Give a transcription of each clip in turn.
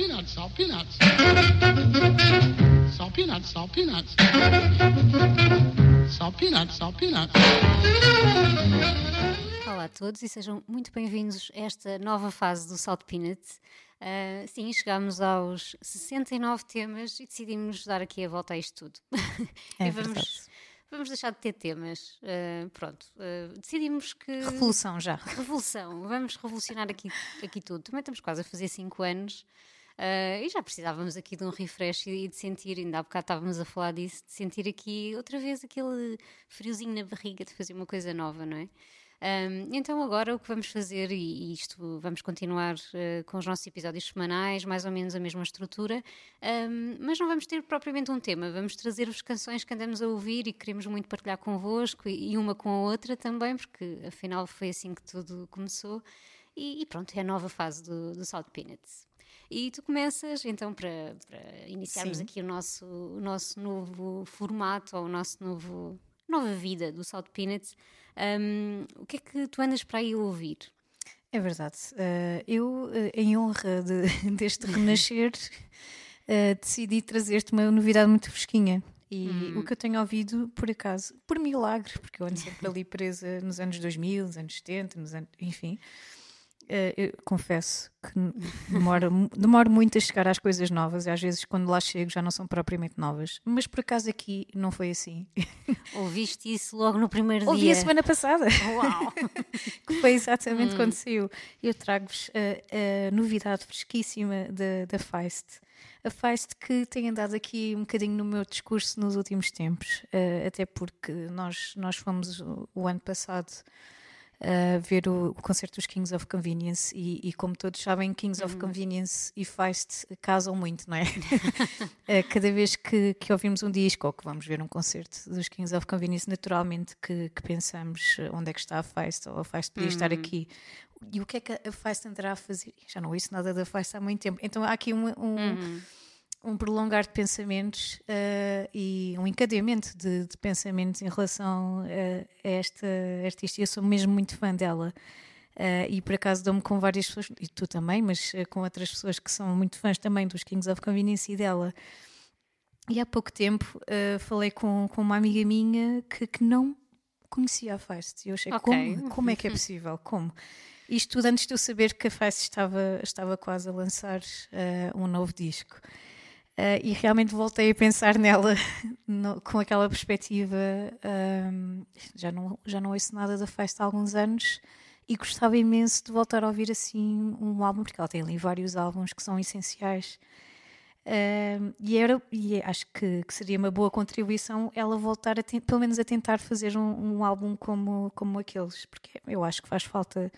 peanuts, salt peanuts. Salt peanuts, salt peanuts. Salt peanuts, salt peanuts. Olá a todos e sejam muito bem-vindos a esta nova fase do Salt Peanuts. Uh, sim, chegámos aos 69 temas e decidimos dar aqui a volta a isto tudo. É e vamos, verdade. vamos deixar de ter temas. Uh, pronto, uh, decidimos que. Revolução já. Revolução, vamos revolucionar aqui, aqui tudo. Também estamos quase a fazer 5 anos. Uh, e já precisávamos aqui de um refresh e de sentir, ainda há bocado estávamos a falar disso, de sentir aqui outra vez aquele friozinho na barriga de fazer uma coisa nova, não é? Um, então agora o que vamos fazer, e isto vamos continuar uh, com os nossos episódios semanais, mais ou menos a mesma estrutura, um, mas não vamos ter propriamente um tema, vamos trazer-vos canções que andamos a ouvir e que queremos muito partilhar convosco e, e uma com a outra também, porque afinal foi assim que tudo começou. E, e pronto, é a nova fase do, do Salt Peanuts. E tu começas, então, para, para iniciarmos Sim. aqui o nosso, o nosso novo formato, ou o nosso novo nova vida do Salt Peanuts, um, o que é que tu andas para aí ouvir? É verdade. Uh, eu, uh, em honra de- deste renascer, uh, decidi trazer-te uma novidade muito fresquinha. E o que eu tenho ouvido, por acaso, por milagre, porque eu ando sempre ali presa nos anos 2000, nos anos 70, nos anos, enfim. Uh, eu confesso que mu- demoro muito a chegar às coisas novas e às vezes quando lá chego já não são propriamente novas. Mas por acaso aqui não foi assim. Ouviste isso logo no primeiro Ouvi dia? a semana passada. Uau! que foi exatamente quando saiu. Eu trago-vos a, a novidade fresquíssima da, da Feist. A Feist que tem andado aqui um bocadinho no meu discurso nos últimos tempos, eh, até porque nós, nós fomos o, o ano passado ver o, o concerto dos Kings of Convenience e, e como todos sabem, Kings of Convenience e Feist casam muito, não é? Cada vez que, que ouvimos um disco ou que vamos ver um concerto dos Kings of Convenience, naturalmente que, que pensamos onde é que está a Feist ou a Feist podia estar aqui. E o que é que a Feist andará a fazer? Já não ouço nada da Feist há muito tempo. Então há aqui um, um, um prolongar de pensamentos eh, e um encadeamento de, de pensamentos em relação eh, a esta artista. Eu sou mesmo muito fã dela. Eh, e por acaso dou-me com várias pessoas, e tu também, mas com outras pessoas que são muito fãs também dos Kings of Convenience e dela. E há pouco tempo falei com, com uma amiga minha que, que não conhecia a Feist. E eu achei, Ok. como, como é que é possível? Como? Isto tudo antes de eu saber que a Feist estava, estava quase a lançar eh, um novo disco. Eh, e realmente voltei a pensar nela no- com aquela perspectiva. ahm, já, não, já não ouço nada da Feist há alguns anos e gostava imenso de voltar a ouvir assim um álbum, porque ela tem ali vários álbuns que são essenciais. Ahm, e, era, e acho que, que seria uma boa contribuição ela voltar a pelo menos a tentar fazer um, um álbum como, como aqueles, porque eu acho que faz falta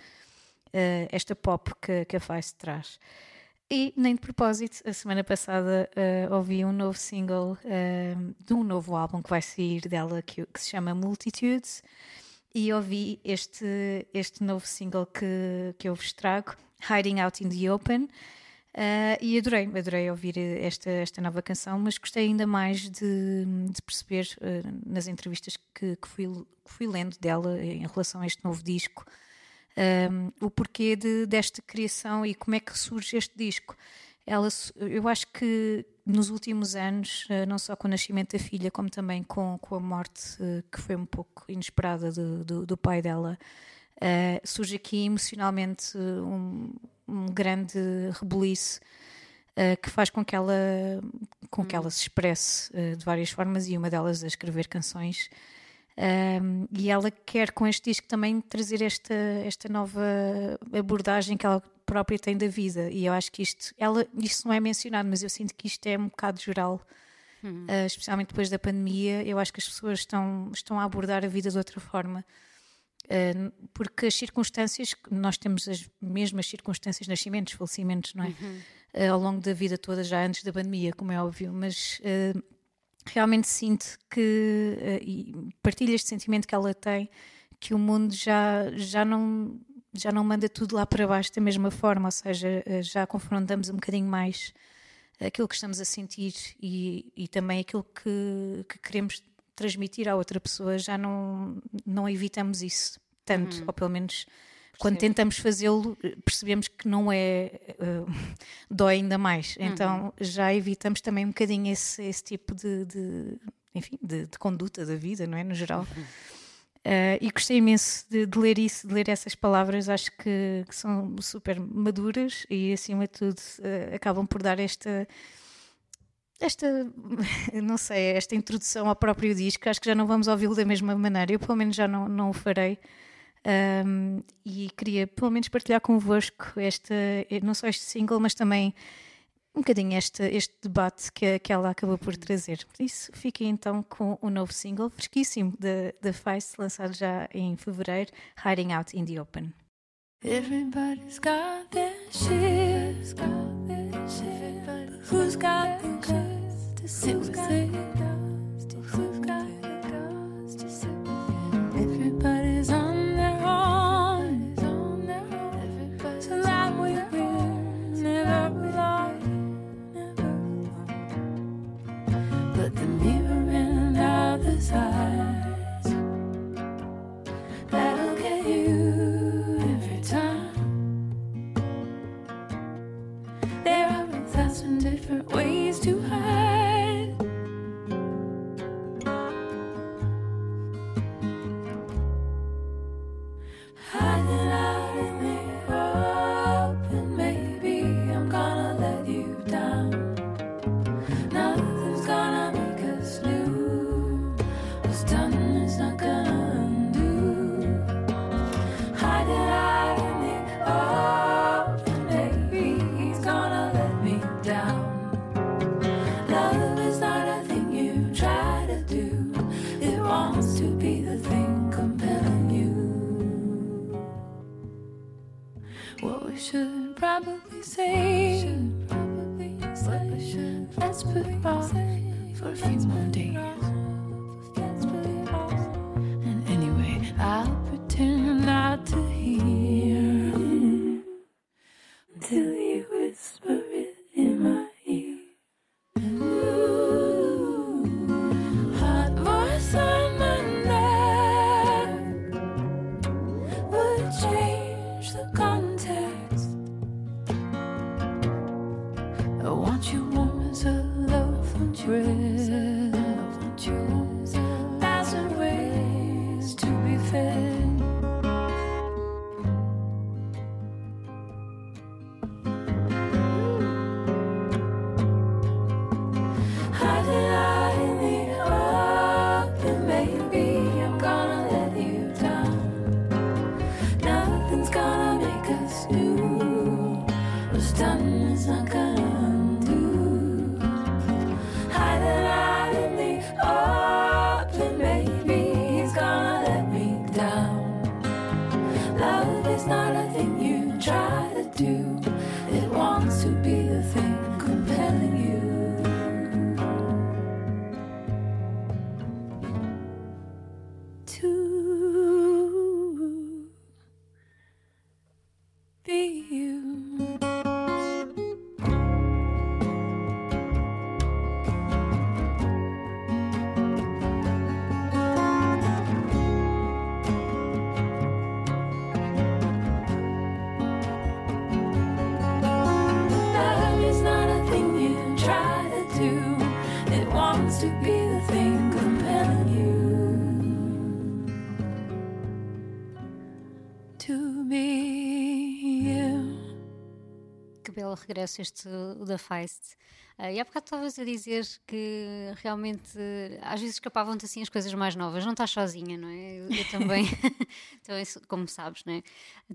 eh, esta pop que, que a Feist traz. E nem de propósito, a semana passada eh, ouvi um novo single eh, de um novo álbum que vai sair dela que, que se chama Multitudes e ouvi este, este novo single que, que eu vos trago, Hiding Out in the Open. eh, e adorei, adorei ouvir esta, esta nova canção, mas gostei ainda mais de, de perceber eh, nas entrevistas que, que fui, que fui lendo dela em relação a este novo disco um, o porquê de- desta criação e como é que surge este disco. Ela, eu acho que nos últimos anos, eh, não só com o nascimento da filha, como também com, com a morte, eh, que foi um pouco inesperada do, do, do pai dela, eh, surge aqui emocionalmente um, um grande rebuliço eh, que faz com que ela, com que ela se expresse eh, de várias formas e uma delas a escrever canções. Um, e ela quer com este disco também trazer esta, esta nova abordagem que ela própria tem da vida. E eu acho que isto, ela, isto não é mencionado, mas eu sinto que isto é um bocado geral, uh, especialmente depois da pandemia. Eu acho que as pessoas estão, estão a abordar a vida de outra forma. Uh, porque as circunstâncias, nós temos as mesmas circunstâncias, nascimentos, falecimentos, não é? Uh, ao longo da vida toda, já antes da pandemia, como é óbvio, mas realmente sinto que, eh, e partilho este sentimento que ela tem, que o mundo já, já, não, já não manda tudo lá para baixo da mesma forma, ou seja, eh, já confrontamos um bocadinho mais aquilo que estamos a sentir e, e também aquilo que, que queremos transmitir à outra pessoa, já não, não evitamos isso tanto, ou pelo menos quando tentamos fazê-lo, percebemos que não é. Uh, dói ainda mais. Uhum. Então já evitamos também um bocadinho esse, esse tipo de, de enfim, de, de, conduta da vida, não é? No geral. Uh, e gostei imenso de, de, ler isso, de ler essas palavras, acho que, que são super maduras e, acima de tudo, uh, acabam por dar esta esta, não sei, esta introdução ao próprio disco, acho que já não vamos ouvi-lo da mesma maneira, eu pelo menos já não, não o farei. Um, e queria pelo menos partilhar convosco esta, não só este single, mas também um bocadinho este, este debate que, que ela acabou por trazer. Por isso, fiquem então com o novo single fresquíssimo da Feist, lançado já em fevereiro, Hiding Out in the Open. Everybody's got their shit, got their shit, who's got the guts to sit with it? Who's got regresso este da Feist. Ah, e há bocado estavas a dizer que realmente às vezes escapavam-te assim as coisas mais novas. Não estás sozinha, não é? Eu, eu também, também, sou- como sabes, não é?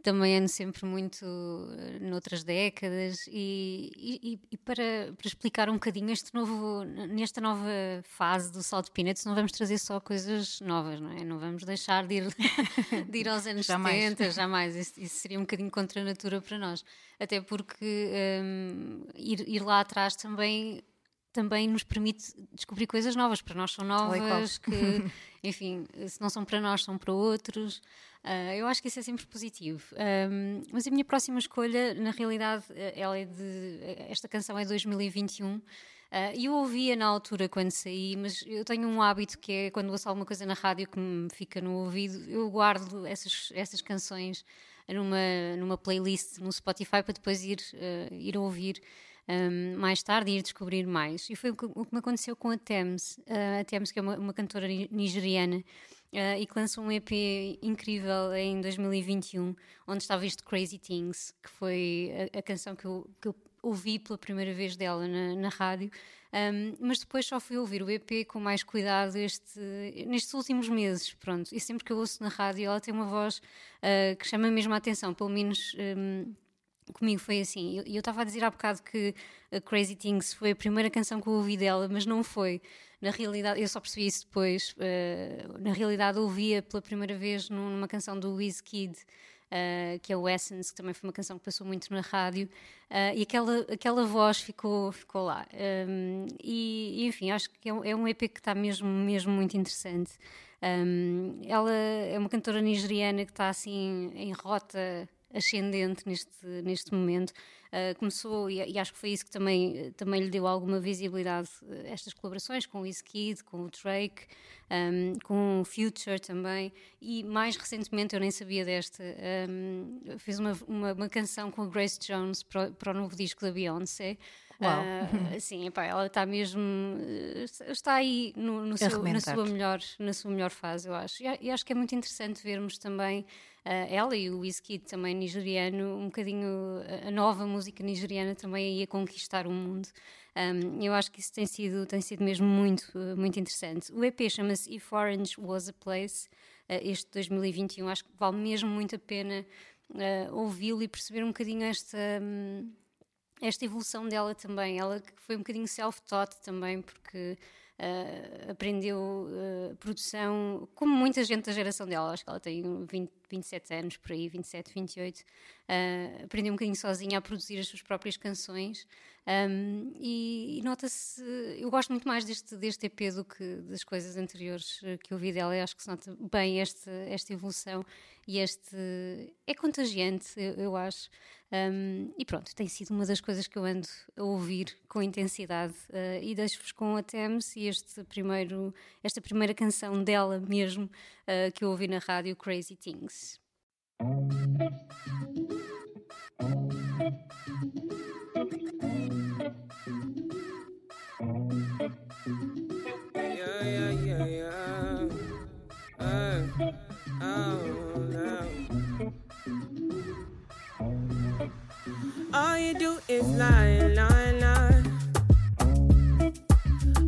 Também ando sempre muito eh, noutras décadas e, e- e- para, para explicar um bocadinho este novo, nesta nova fase do Salt Peanuts, não vamos trazer só coisas novas, não é? Não vamos deixar de ir, de ir aos anos Jamais. 70, jamais. Isso, isso seria um bocadinho contra a natura para nós. Até porque hum, ir, ir lá atrás também também nos permite descobrir coisas novas. Para nós são novas, que, enfim, se não são para nós, são para outros. Ah, eu acho que isso é sempre positivo. Ahm, mas a minha próxima escolha, na realidade, eh, ela é de. Esta canção é de 2021. Ah, E eu ouvia na altura quando saí, mas eu tenho um hábito que é quando ouço alguma coisa na rádio que me fica no ouvido, eu guardo essas, essas canções numa, numa playlist no Spotify para depois ir, uh, ir ouvir um, mais tarde e ir descobrir mais. E foi o que, o que me aconteceu com a Thames, uh, a Thames que é uma, uma cantora nigeriana uh, e que lançou um EP incrível em 2021, onde estava este Crazy Things, que foi a, a canção que eu, que eu ouvi pela primeira vez dela na, na rádio, um, mas depois só fui ouvir o EP com mais cuidado este, nestes últimos meses, pronto. E sempre que eu ouço na rádio, ela tem uma voz uh, que chama mesmo a atenção, pelo menos. Um, comigo foi assim. E eu estava a dizer há bocado que Crazy Things foi a primeira canção que eu ouvi dela, mas não foi. Na realidade, eu só percebi isso depois. Uh, na realidade, ouvia pela primeira vez numa canção do Wizkid, uh, que é o Essence, que também foi uma canção que passou muito na rádio, uh, e aquela, aquela voz ficou, ficou lá. Um, e, enfim, acho que é um, é um EP que está mesmo, mesmo muito interessante. Um, ela é uma cantora nigeriana que está assim em rota ascendente neste, neste momento. Uh, começou, e, e, acho que foi isso que também, também lhe deu alguma visibilidade, uh, estas colaborações com o Wizkid, com o Drake, um, com o Future também, e mais recentemente, eu nem sabia desta, um, fez uma, uma, uma, canção com a Grace Jones para, para o novo disco da Beyoncé. Uau. Uh, sim, epá, ela está mesmo está aí no, no seu, na sua melhor na sua melhor fase, eu acho. E, e acho que é muito interessante vermos também ela e o Wizkid também nigeriano, um bocadinho a nova música nigeriana também ia conquistar o mundo. Um, eu acho que isso tem sido, tem sido mesmo muito, muito interessante. O EP chama-se If Orange Was a Place, este 2021. Acho que vale mesmo muito a pena uh, ouvi-lo e perceber um bocadinho esta. Um, esta evolução dela também, ela que foi um bocadinho self-taught também, porque uh, aprendeu uh, produção, como muita gente da geração dela, acho que ela tem 20, 27 anos por aí, 27, 28, uh, aprendeu um bocadinho sozinha a produzir as suas próprias canções. Um, e, e nota-se, eu gosto muito mais deste, deste EP do que das coisas anteriores que eu vi dela. Eu acho que se nota bem esta, esta evolução e este. É contagiante, eu, eu acho. Um, e pronto, tem sido uma das coisas que eu ando a ouvir com intensidade. Uh, e deixo-vos com a Thames e este primeiro, esta primeira canção dela mesmo uh, que eu ouvi na rádio, Crazy Things.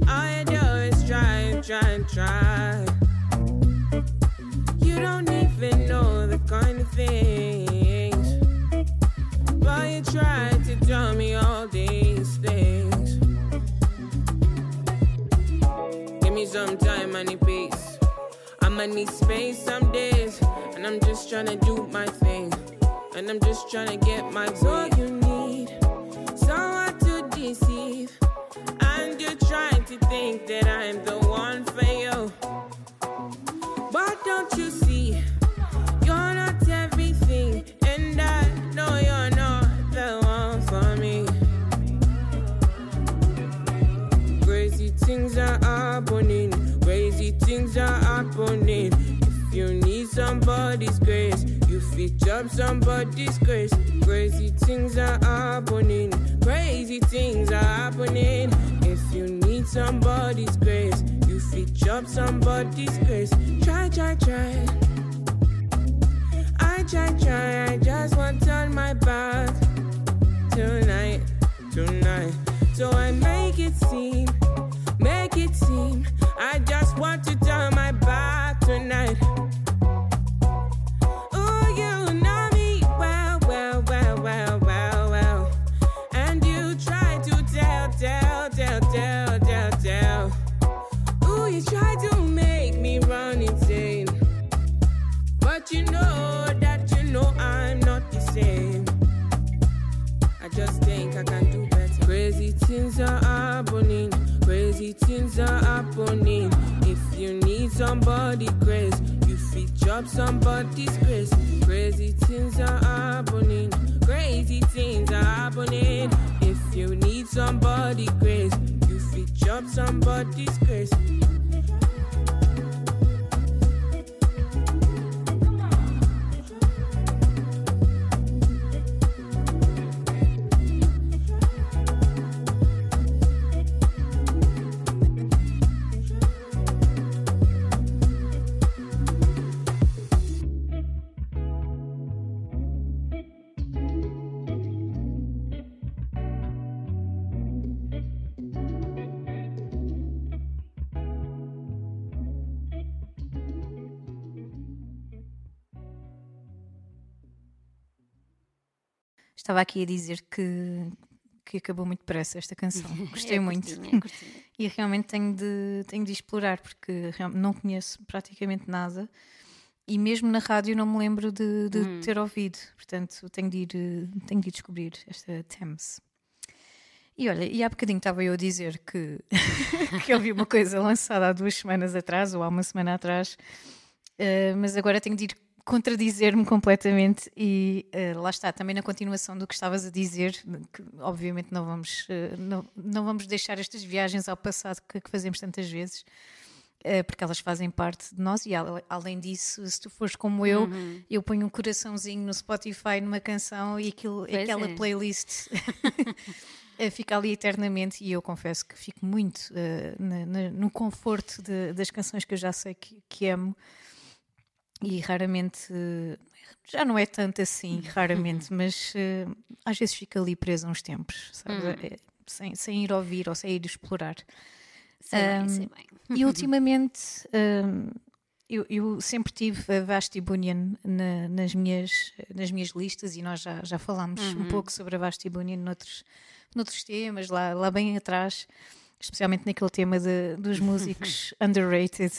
All you do is try, try, try. You don't even know the kind of things. But you try to me all these things. Give me some time, I need peace. I'ma need space some days. And I'm just trying to do my thing. And I'm just trying to get my So to think that I'm the one for you. But don't you see, you're not everything. And I know you're not the one for me. Crazy things are happening. Crazy things are happening. If you need somebody's grace, you fit jump somebody's grace. Crazy things are happening. Crazy things are happening. Somebody's grace, you fit jump somebody's grace. Try, try, try. I try, try. I just want on my back tonight, tonight. So I make it seem, somebody's grace. Crazy things are happening. Crazy things are happening. If you need somebody grace, you fit job somebody's grace. Estava aqui a dizer que, que acabou muito depressa esta canção. Gostei É muito. curtinha, é curtinha. E realmente tenho de, tenho de explorar, porque não conheço praticamente nada. E mesmo na rádio não me lembro de, de Hum. ter ouvido. Portanto, tenho de, ir, tenho de ir descobrir esta Thames. E olha, e há bocadinho estava eu a dizer que, que eu vi uma coisa lançada há duas semanas atrás, ou há uma semana atrás, eh, mas agora tenho de ir contradizer-me completamente e eh, lá está, também na continuação do que estavas a dizer, que obviamente não vamos, eh, não, não vamos deixar estas viagens ao passado que, que fazemos tantas vezes, eh, porque elas fazem parte de nós e além disso, se tu fores como eu, Uhum. eu ponho um coraçãozinho no Spotify numa canção e aquilo, Pois aquela é. playlist fica ali eternamente e eu confesso que fico muito na- na- no conforto de- das canções que eu já sei que, que amo e raramente já não é tanto assim, raramente, mas eh, às vezes fica ali presa uns tempos, sabes? Eh, sem, sem ir ouvir ou sem ir explorar. Sei bem, Ahm, sei bem. E ultimamente hum, eu, eu sempre tive a Vasti Bunyan na- nas, minhas, nas minhas listas e nós já, já falámos um pouco sobre a Vasti Bunyan noutros, noutros temas, lá, lá bem atrás, especialmente naquele tema de- dos músicos underrated.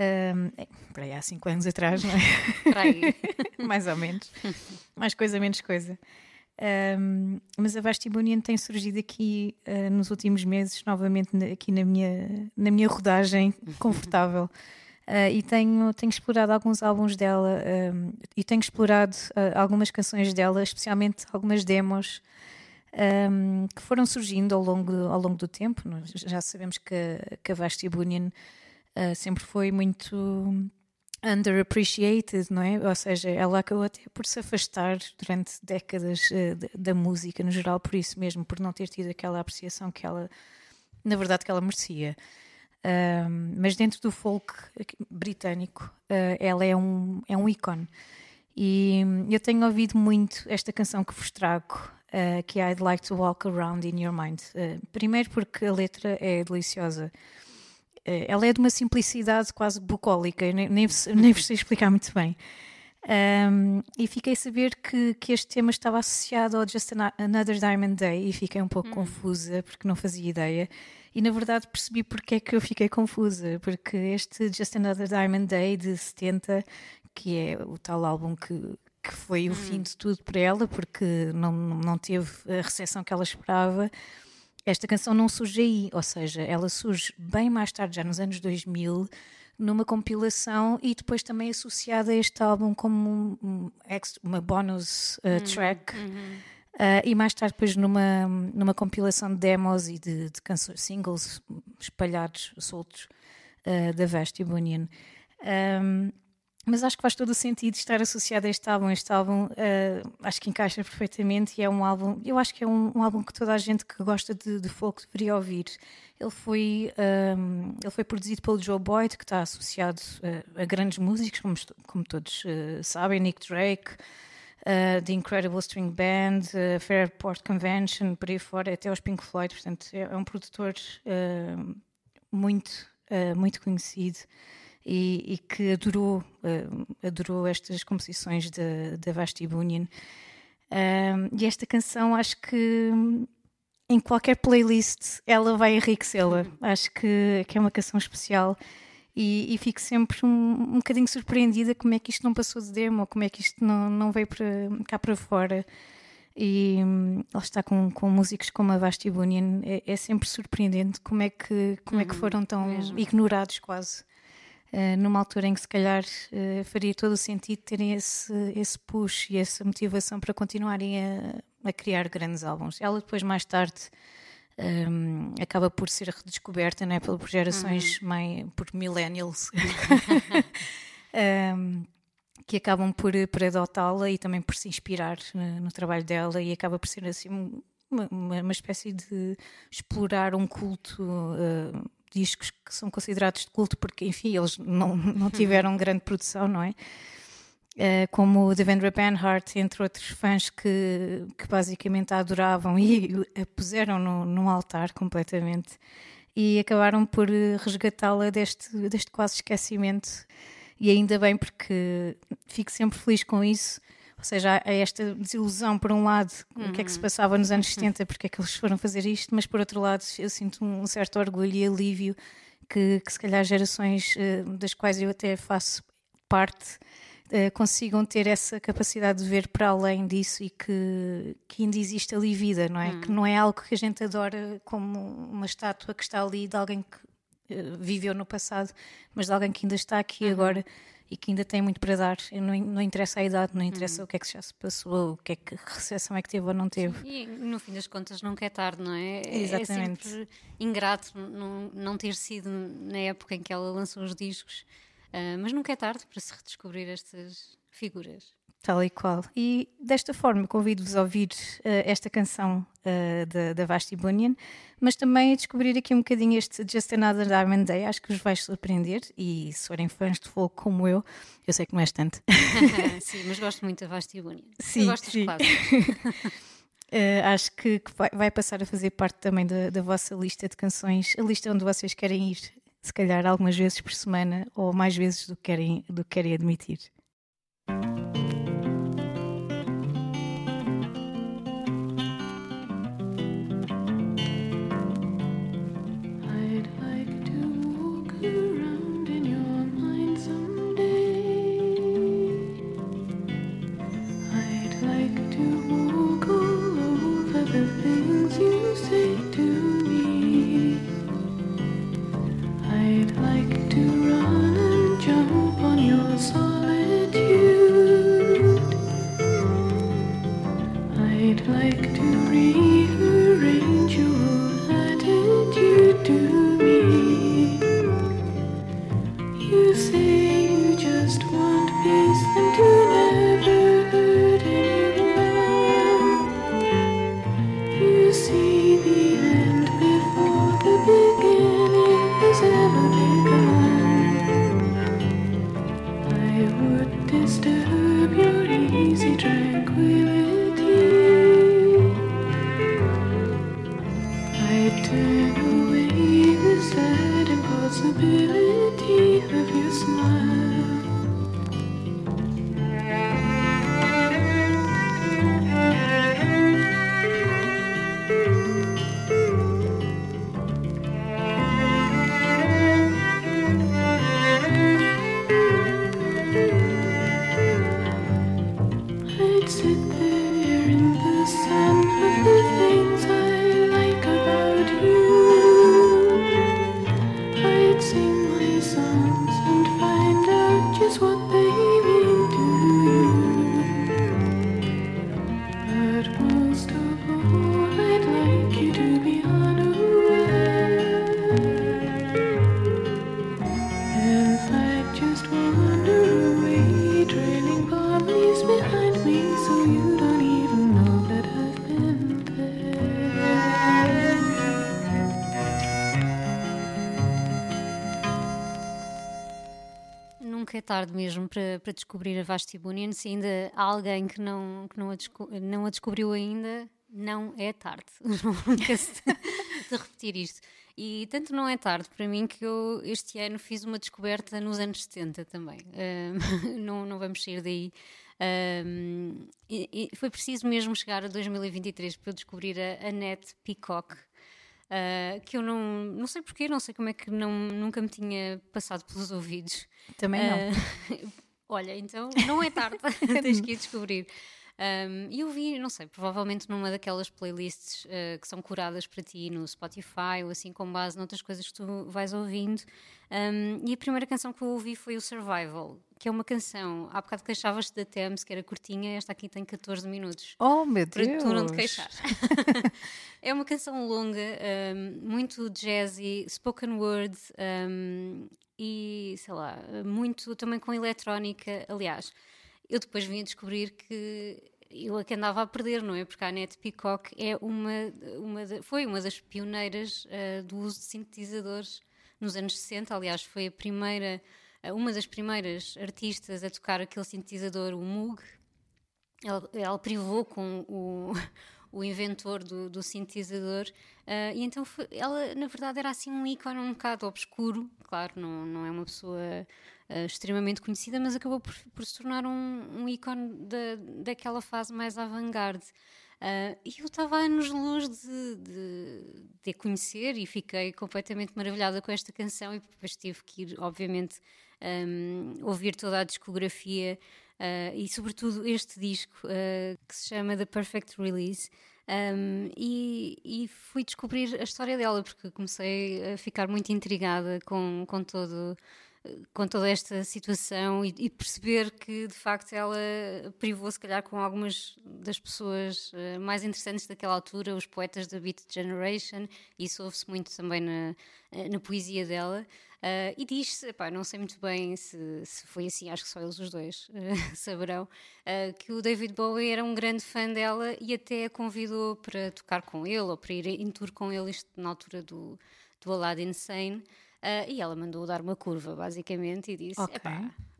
Hum, é, para aí há cinco anos atrás, não é? Para aí. mais ou menos. Mais coisa, menos coisa. Um, mas a Vasti Bunyan tem surgido aqui uh, nos últimos meses, novamente na- aqui na minha, na minha rodagem confortável. Uh, e tenho, tenho explorado alguns álbuns dela um, e tenho explorado uh, algumas canções dela, especialmente algumas demos um, que foram surgindo ao longo, ao longo do tempo. Nós já sabemos que, a- que a Vasti Bunyan uh, sempre foi muito underappreciated, não é? Ou seja, ela acabou até por se afastar durante décadas eh, da- música no geral, por isso mesmo, por não ter tido aquela apreciação que ela, na verdade, que ela merecia. Mas dentro do folk britânico, eh, ela é um, é um ícone. E hum, eu tenho ouvido muito esta canção que vos trago, que é I'd Like to Walk Around in Your Mind. Primeiro porque a letra é deliciosa. Eh, ela é de uma simplicidade quase bucólica, nem, nem, nem vos sei explicar muito bem. Um, e fiquei a saber que, que este tema estava associado ao Just Another Diamond Day e fiquei um pouco confusa porque não fazia ideia. E na verdade percebi porque é que eu fiquei confusa, porque este Just Another Diamond Day de 70, que é o tal álbum que, que foi o fim de tudo para ela, porque não, não teve a recepção que ela esperava, esta canção não surge aí, ou seja, ela surge bem mais tarde, já nos anos 2000, numa compilação e depois também associada a este álbum como um, um uma bonus uh, track. Uh, e mais tarde depois numa, numa compilação de demos e de, de canções, singles espalhados, soltos uh, da Bunyan. Um, mas acho que faz todo o sentido estar associado a este álbum. Este álbum uh, acho que encaixa perfeitamente e é um álbum, eu acho que é um, um álbum que toda a gente que gosta de, de folk deveria ouvir. Ele foi, um, ele foi produzido pelo Joe Boyd, que está associado uh, a grandes músicos, como, como todos uh, sabem, Nick Drake, The Incredible String Band, uh, Fairport Convention, por aí fora, até os Pink Floyd. Portanto, é, é um produtor uh, muito, muito conhecido e, e que adorou, uh, adorou estas composições da Vasti Bunyan. Um, e esta canção acho que hum, em qualquer playlist ela vai enriquecê-la. Acho que, que é uma canção especial e, e fico sempre um, um bocadinho surpreendida como é que isto não passou de demo, como é que isto não, não veio para, cá para fora. E hum, ela está com, com músicos como a Vasti Bunyan, é, é sempre surpreendente como é que, como é que foram tão mesmo. ignorados quase. Uh, numa altura em que se calhar uh, faria todo o sentido terem esse, esse push e essa motivação para continuarem a, a criar grandes álbuns. Ela depois mais tarde um, acaba por ser redescoberta né, por gerações mai- por millennials. Um, que acabam por, por adotá-la e também por se inspirar no, no trabalho dela e acaba por ser assim um- uma, uma, uma espécie de explorar um culto uh, discos que são considerados de culto porque enfim eles não, não tiveram grande produção não é? Uh, como o Devendra Banhart, entre outros fãs que, que basicamente a adoravam e a puseram no, num altar completamente e acabaram por eh, resgatá-la deste, deste quase esquecimento. E ainda bem porque fico sempre feliz com isso ou seja, há esta desilusão, por um lado, o que é que se passava nos anos 70, porque é que eles foram fazer isto, mas por outro lado, eu sinto um certo orgulho e alívio que, que se calhar gerações eh, das quais eu até faço parte eh, consigam ter essa capacidade de ver para além disso e que, que ainda existe ali vida, não é? Que não é algo que a gente adora como uma estátua que está ali de alguém que eh, viveu no passado, mas de alguém que ainda está aqui agora e que ainda tem muito para dar. Não, não interessa a idade, não interessa o que é que já se passou, o que é que recepção é que teve ou não teve. E no fim das contas nunca é tarde, não é? É- Exatamente. É sempre ingrato não, não ter sido na época em que ela lançou os discos, ah, mas nunca é tarde para se redescobrir estas figuras. Tal e qual. E desta forma convido-vos a ouvir eh, esta canção eh, da, da Vasti Bunyan, mas também a descobrir aqui um bocadinho este Just Another Diamond Day. Acho que vos vai surpreender. E se forem fãs de folk como eu, eu sei que não és tanto. sim, mas gosto muito da Vasti Bunyan. Sim, Eu gosto sim. Eh, acho que, que vai, vai passar a fazer parte também da, da vossa lista de canções, a lista onde vocês querem ir, se calhar algumas vezes por semana ou mais vezes do que querem, do que querem admitir. Tarde mesmo para, para descobrir a Vasti Bunyan. Se ainda há alguém que não, que não, a, desco- não a descobriu ainda, não é tarde. Nunca de repetir isto. E tanto não é tarde para mim que eu este ano fiz uma descoberta nos anos 70 também. Ahm, não, não vamos sair daí. Ahm, e- e foi preciso mesmo chegar a 2023 para eu descobrir a Annette Peacock. Ah, que eu não, não sei porquê, não sei como é que não, nunca me tinha passado pelos ouvidos. Também não. Ah, olha, então não é tarde, tens que ir descobrir. Um, E eu vi, não sei, provavelmente numa daquelas playlists ah, que são curadas para ti no Spotify ou assim com base noutras coisas que tu vais ouvindo. Um, e a primeira canção que eu ouvi foi o Survival, que é uma canção. Há bocado queixavas-te da Thames, que era curtinha, esta aqui tem 14 minutos Oh, meu para Deus! tu não te é uma canção longa, um, muito jazzy, spoken word e sei lá, muito também com eletrónica. Aliás, eu depois vim a descobrir que eu é que andava a perder, não é? Porque a Annette Peacock é uma, uma da- foi uma das pioneiras uh, do uso de sintetizadores nos anos 60. Aliás, foi a primeira, uh, uma das primeiras artistas a tocar aquele sintetizador, o Moog, ela, ela privou com o, o inventor do, do sintetizador ah, e então foi- ela na verdade era assim um ícone um bocado obscuro claro não, não é uma pessoa eh, extremamente conhecida, mas acabou por, por se tornar um, um ícone da, daquela fase mais avant-garde. Uh, e eu estava a anos-luz de, de, de a conhecer e fiquei completamente maravilhada com esta canção e depois tive que ir, obviamente, um, ouvir toda a discografia uh, e sobretudo este disco uh, que se chama The Perfect Release um, e, e, fui descobrir a história dela porque comecei a ficar muito intrigada com, com todo com toda esta situação e, e, perceber que de facto ela privou se calhar com algumas das pessoas uh, mais interessantes daquela altura, os poetas da Beat Generation, isso ouve-se muito também na, na poesia dela. Uh, e diz-se, não sei muito bem se, se, foi assim, acho que só eles os dois uh, saberão, que o David Bowie era um grande fã dela e até a convidou para tocar com ele ou para ir em tour com ele, isto na altura do, do Aladdin Sane. Uh, e ela mandou dar uma curva, basicamente, e disse: okay.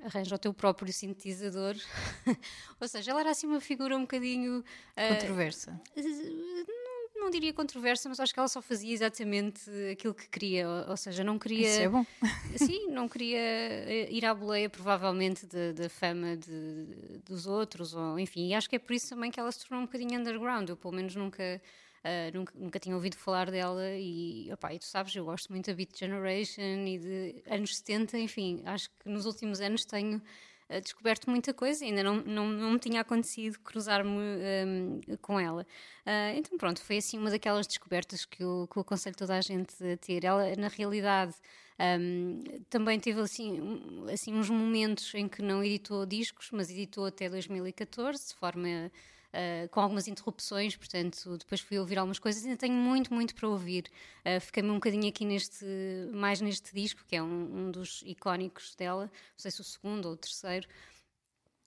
arranja o teu próprio sintetizador. Ou seja, ela era assim uma figura um bocadinho. Uh, Controversa. Não, não, diria controversa, mas acho que ela só fazia exatamente aquilo que queria. Ou, ou seja, não queria. Isso é bom. Sim, não queria eh, ir à boleia, provavelmente, da fama de, dos outros, ou enfim. E acho que é por isso também que ela se tornou um bocadinho underground. Eu, pelo menos, nunca Uh, nunca, nunca tinha ouvido falar dela e, opa, e tu sabes, eu gosto muito da Beat Generation e de anos 70, enfim, acho que nos últimos anos tenho uh, descoberto muita coisa, ainda não, não, não me tinha acontecido cruzar-me um, com ela. Uh, então pronto, foi assim uma daquelas descobertas que eu, que eu aconselho toda a gente a ter. Ela, na realidade, um, também teve assim, assim uns momentos em que não editou discos, mas editou até 2014, de forma uh, com algumas interrupções, portanto, depois fui ouvir algumas coisas, ainda tenho muito, muito para ouvir. Uh, Fiquei-me um bocadinho aqui neste, mais neste disco, que é um, um dos icónicos dela, não sei se o segundo ou o terceiro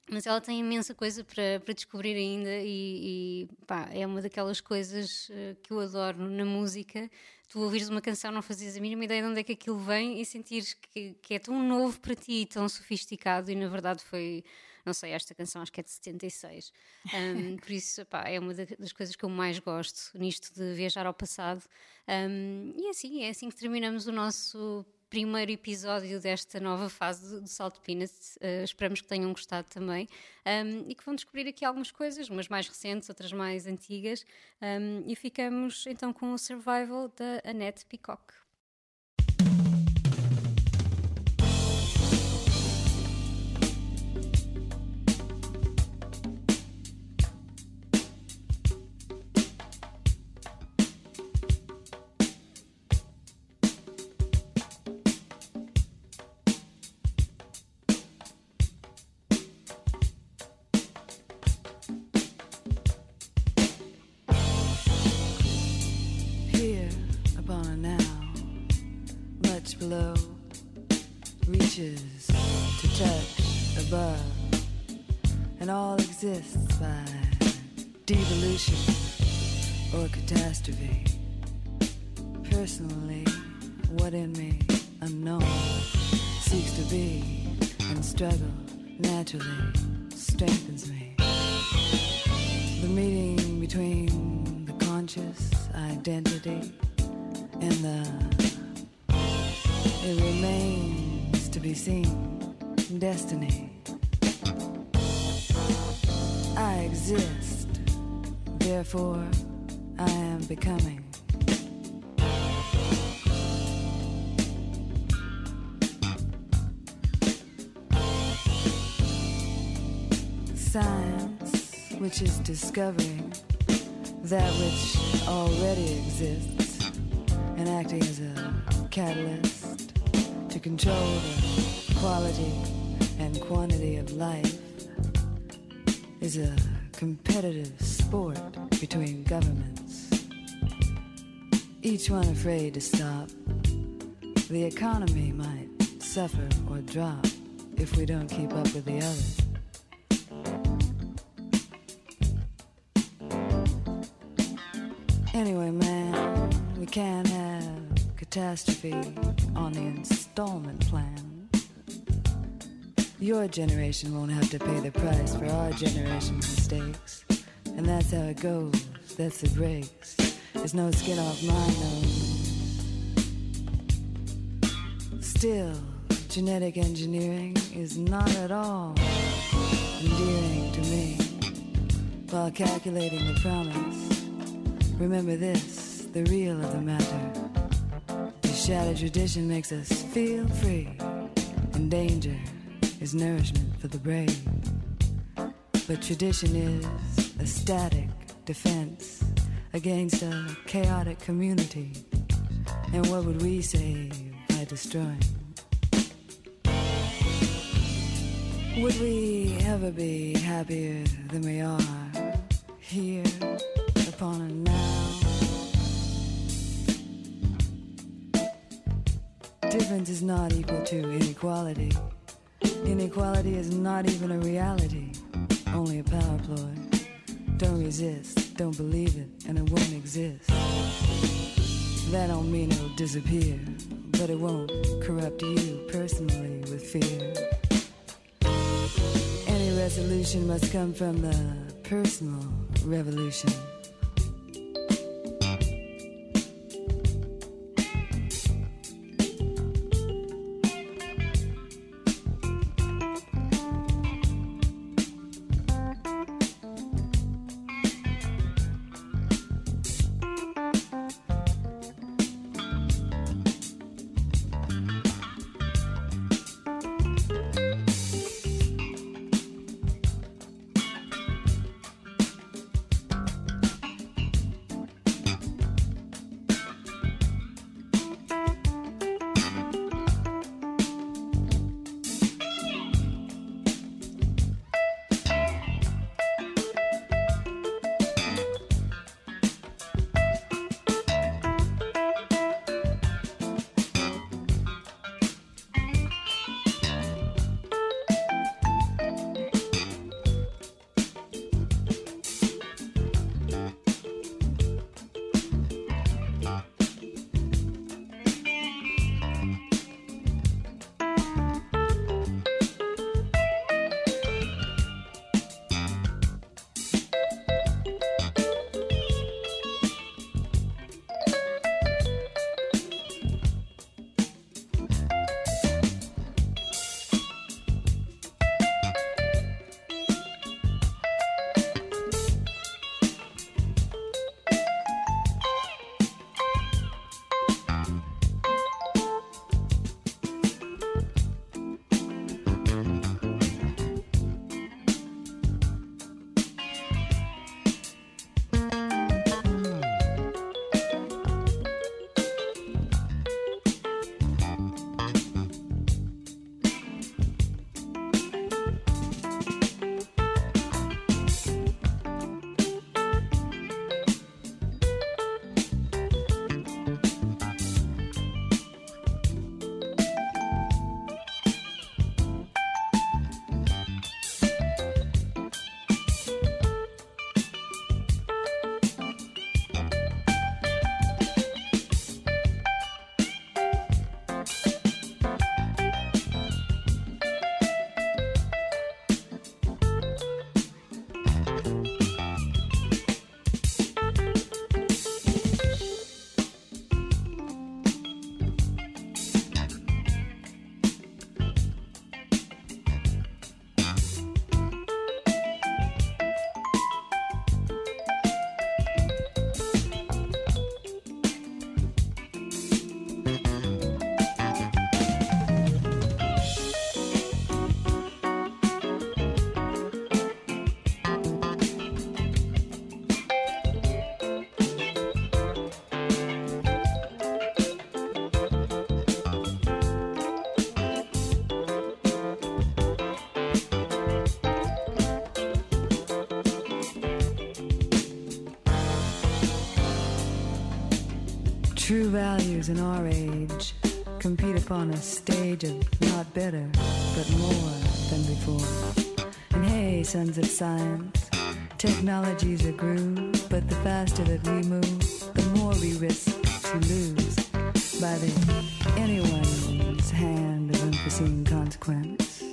mas ela tem imensa coisa para, para descobrir ainda e, e pá, é uma daquelas coisas uh, que eu adoro na música. Tu ouvires uma canção, não fazes a mínima ideia de onde é que aquilo vem e sentires que, que é tão novo para ti, tão sofisticado, e na verdade foi não sei, esta canção acho que é de 76. Um, por isso, pá, é uma das coisas que eu mais gosto nisto de viajar ao passado. Um, e é assim, é assim que terminamos o nosso primeiro episódio desta nova fase do Salto Peanuts. Uh, esperamos que tenham gostado também um, e que vão descobrir aqui algumas coisas, umas mais recentes, outras mais antigas. Um, e ficamos então com o Survival da Annette Peacock. wishes. Discovering that which already exists and acting as a catalyst to control the quality and quantity of life is a competitive sport between governments, each one afraid to stop. The economy might suffer or drop if we don't keep up with the others. Can't have catastrophe on the installment plan. Your generation won't have to pay the price for our generation's mistakes. And that's how it goes. That's the breaks. There's no skin off my nose. Still, genetic engineering is not at all endearing to me. While calculating the promise, remember this the real of the matter. The shattered tradition makes us feel free, and danger is nourishment for the brave. But tradition is a static defense against a chaotic community. And what would we save by destroying? Would we ever be happier than we are here upon a now? Difference is not equal to inequality. Inequality is not even a reality, only a power ploy. Don't resist, don't believe it, and it won't exist. That don't mean it'll disappear, but it won't corrupt you personally with fear. Any resolution must come from the personal revolution. True values in our age compete upon a stage of not better, but more than before. And hey, sons of science, technology's a groove, but the faster that we move, the more we risk to lose by the anyone's hand of unforeseen consequence.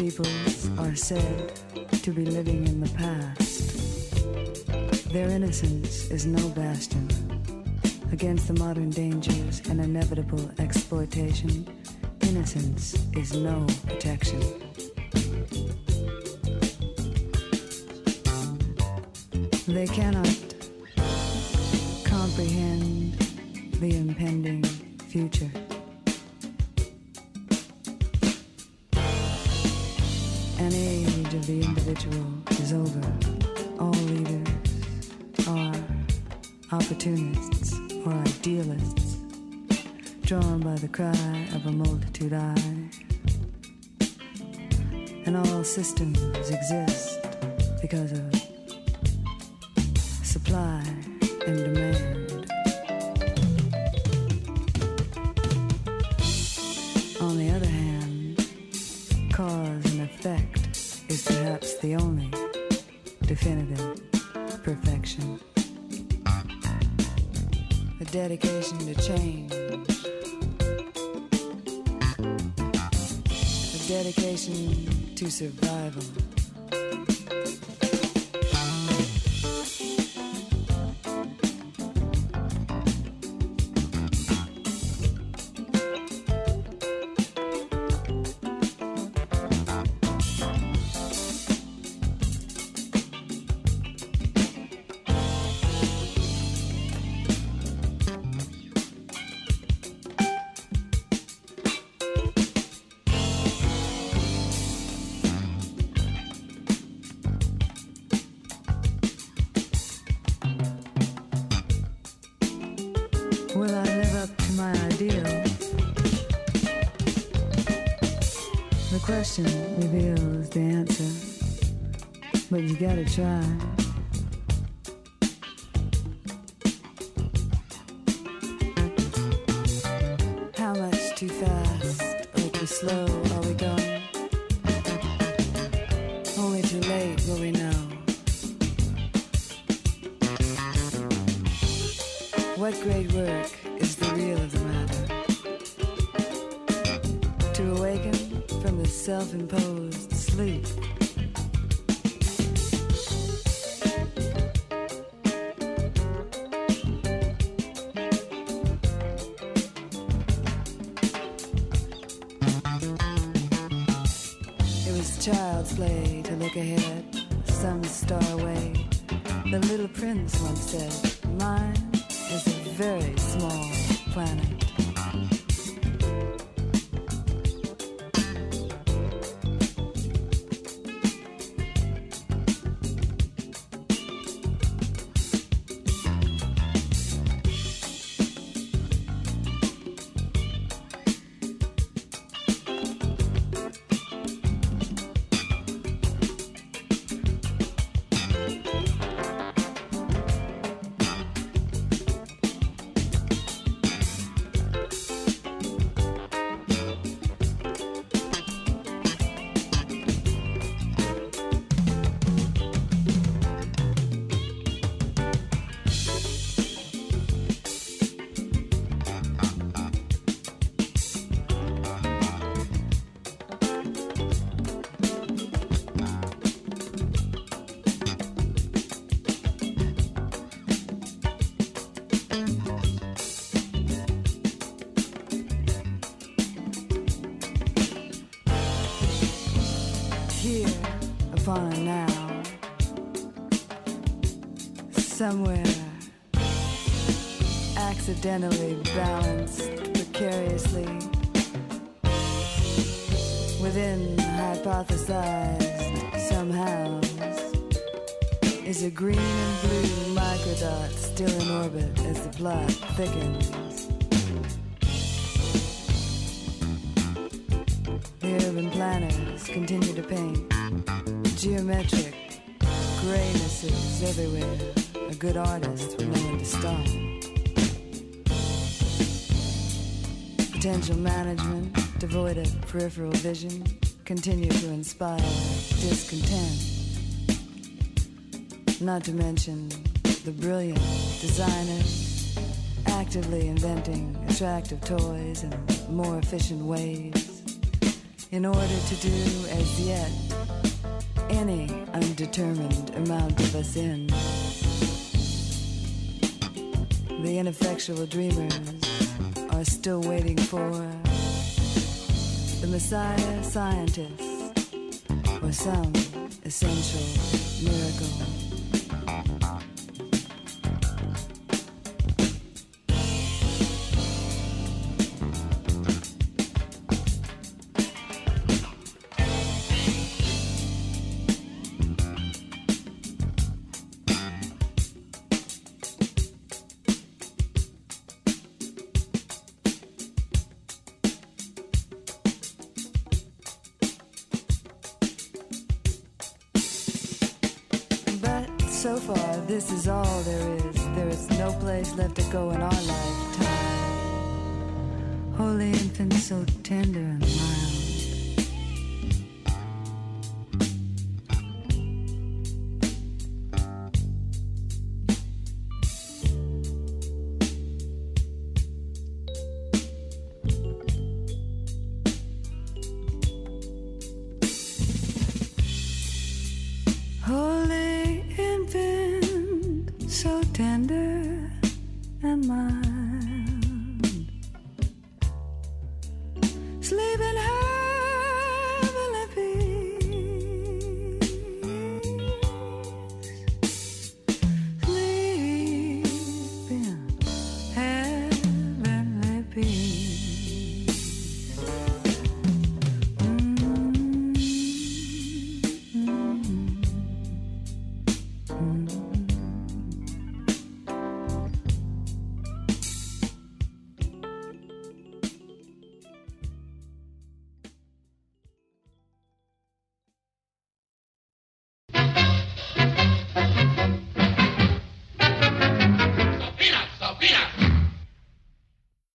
Peoples are said to be living in the past. Their innocence is no bastion against the modern dangers and inevitable exploitation. Innocence is no protection. An age of the individual is over. All leaders are opportunists or idealists, drawn by the cry of a multitude eye. And all systems exist because of supply and demand. divisive. Question reveals the answer, but you gotta try. Somewhere accidentally balanced precariously within hypothesized somehow is a green and blue microdot still in orbit as the plot thickens. The urban planners continue to paint geometric graynesses everywhere. A good artist will know when to stop. Potential management, devoid of peripheral vision, continue to inspire discontent. Not to mention the brilliant designers actively inventing attractive toys and more efficient ways in order to do as yet any undetermined amount of us in. The ineffectual dreamers are still waiting for the Messiah scientist or some essential miracle. This is all there is. There is no place left to go in our lifetime. Holy infant, so tender and mild.